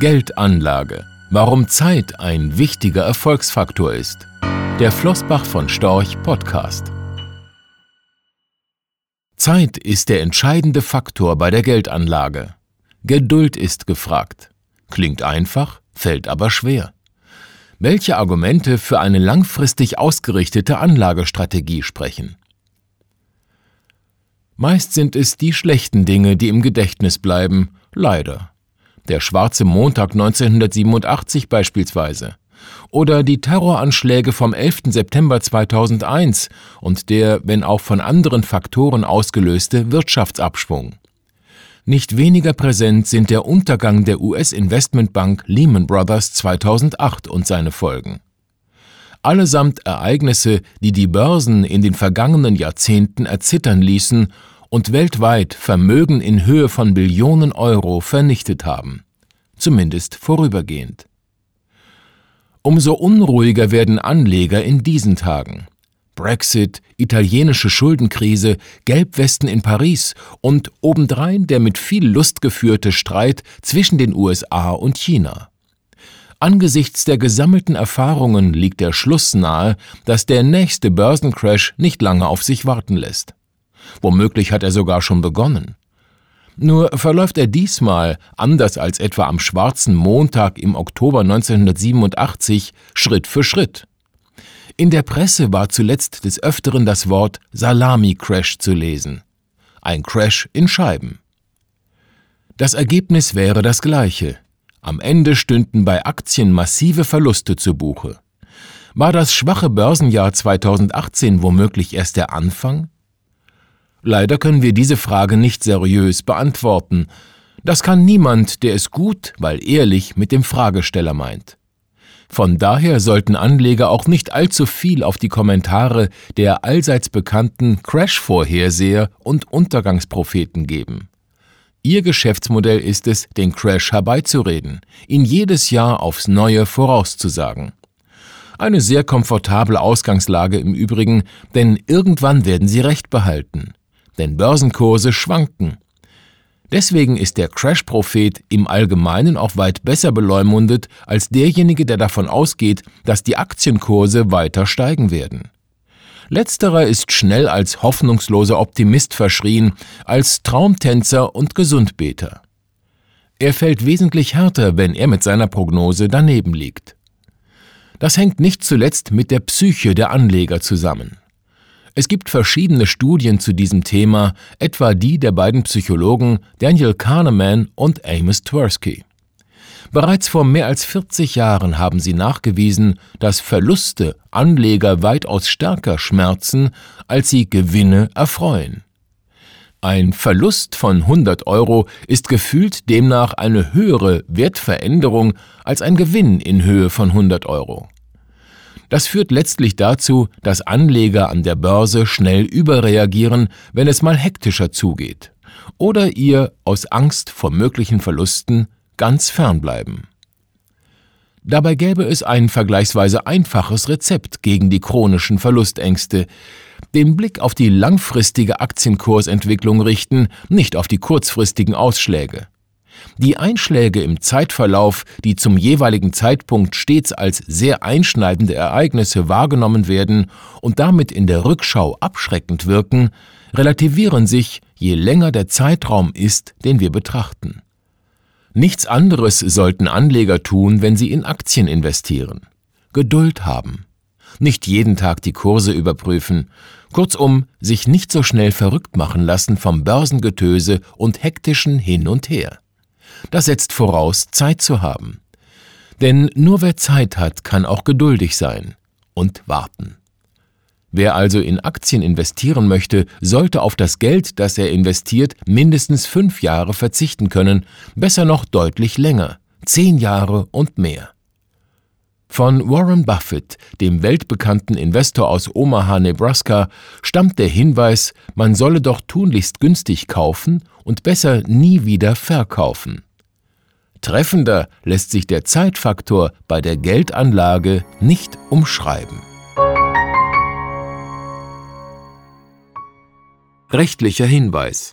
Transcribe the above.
Geldanlage. Warum Zeit ein wichtiger Erfolgsfaktor ist. Der Flossbach von Storch Podcast. Zeit ist der entscheidende Faktor bei der Geldanlage. Geduld ist gefragt. Klingt einfach, fällt aber schwer. Welche Argumente für eine langfristig ausgerichtete Anlagestrategie sprechen? Meist sind es die schlechten Dinge, die im Gedächtnis bleiben, leider. Der schwarze Montag 1987 beispielsweise. Oder die Terroranschläge vom 11. September 2001 und der, wenn auch von anderen Faktoren ausgelöste, Wirtschaftsabschwung. Nicht weniger präsent sind der Untergang der US-Investmentbank Lehman Brothers 2008 und seine Folgen. Allesamt Ereignisse, die die Börsen in den vergangenen Jahrzehnten erzittern ließen und weltweit Vermögen in Höhe von Billionen Euro vernichtet haben, zumindest vorübergehend. Umso unruhiger werden Anleger in diesen Tagen. Brexit, italienische Schuldenkrise, Gelbwesten in Paris und obendrein der mit viel Lust geführte Streit zwischen den USA und China. Angesichts der gesammelten Erfahrungen liegt der Schluss nahe, dass der nächste Börsencrash nicht lange auf sich warten lässt. Womöglich hat er sogar schon begonnen. Nur verläuft er diesmal, anders als etwa am schwarzen Montag im Oktober 1987, Schritt für Schritt. In der Presse war zuletzt des Öfteren das Wort Salami-Crash zu lesen. Ein Crash in Scheiben. Das Ergebnis wäre das gleiche. Am Ende stünden bei Aktien massive Verluste zu Buche. War das schwache Börsenjahr 2018 womöglich erst der Anfang? Leider können wir diese Frage nicht seriös beantworten. Das kann niemand, der es gut, weil ehrlich mit dem Fragesteller meint. Von daher sollten Anleger auch nicht allzu viel auf die Kommentare der allseits bekannten Crash-Vorherseher und Untergangspropheten geben. Ihr Geschäftsmodell ist es, den Crash herbeizureden, ihn jedes Jahr aufs Neue vorauszusagen. Eine sehr komfortable Ausgangslage im Übrigen, denn irgendwann werden sie recht behalten denn Börsenkurse schwanken. Deswegen ist der Crash-Prophet im Allgemeinen auch weit besser beleumundet als derjenige, der davon ausgeht, dass die Aktienkurse weiter steigen werden. Letzterer ist schnell als hoffnungsloser Optimist verschrien, als Traumtänzer und Gesundbeter. Er fällt wesentlich härter, wenn er mit seiner Prognose daneben liegt. Das hängt nicht zuletzt mit der Psyche der Anleger zusammen. Es gibt verschiedene Studien zu diesem Thema, etwa die der beiden Psychologen Daniel Kahneman und Amos Tversky. Bereits vor mehr als 40 Jahren haben sie nachgewiesen, dass Verluste Anleger weitaus stärker schmerzen, als sie Gewinne erfreuen. Ein Verlust von 100 Euro ist gefühlt demnach eine höhere Wertveränderung als ein Gewinn in Höhe von 100 Euro. Das führt letztlich dazu, dass Anleger an der Börse schnell überreagieren, wenn es mal hektischer zugeht, oder ihr aus Angst vor möglichen Verlusten ganz fernbleiben. Dabei gäbe es ein vergleichsweise einfaches Rezept gegen die chronischen Verlustängste, den Blick auf die langfristige Aktienkursentwicklung richten, nicht auf die kurzfristigen Ausschläge. Die Einschläge im Zeitverlauf, die zum jeweiligen Zeitpunkt stets als sehr einschneidende Ereignisse wahrgenommen werden und damit in der Rückschau abschreckend wirken, relativieren sich, je länger der Zeitraum ist, den wir betrachten. Nichts anderes sollten Anleger tun, wenn sie in Aktien investieren. Geduld haben. Nicht jeden Tag die Kurse überprüfen, kurzum sich nicht so schnell verrückt machen lassen vom Börsengetöse und hektischen Hin und Her. Das setzt voraus, Zeit zu haben. Denn nur wer Zeit hat, kann auch geduldig sein und warten. Wer also in Aktien investieren möchte, sollte auf das Geld, das er investiert, mindestens fünf Jahre verzichten können, besser noch deutlich länger, zehn Jahre und mehr. Von Warren Buffett, dem weltbekannten Investor aus Omaha, Nebraska, stammt der Hinweis, man solle doch tunlichst günstig kaufen und besser nie wieder verkaufen. Treffender lässt sich der Zeitfaktor bei der Geldanlage nicht umschreiben. Rechtlicher Hinweis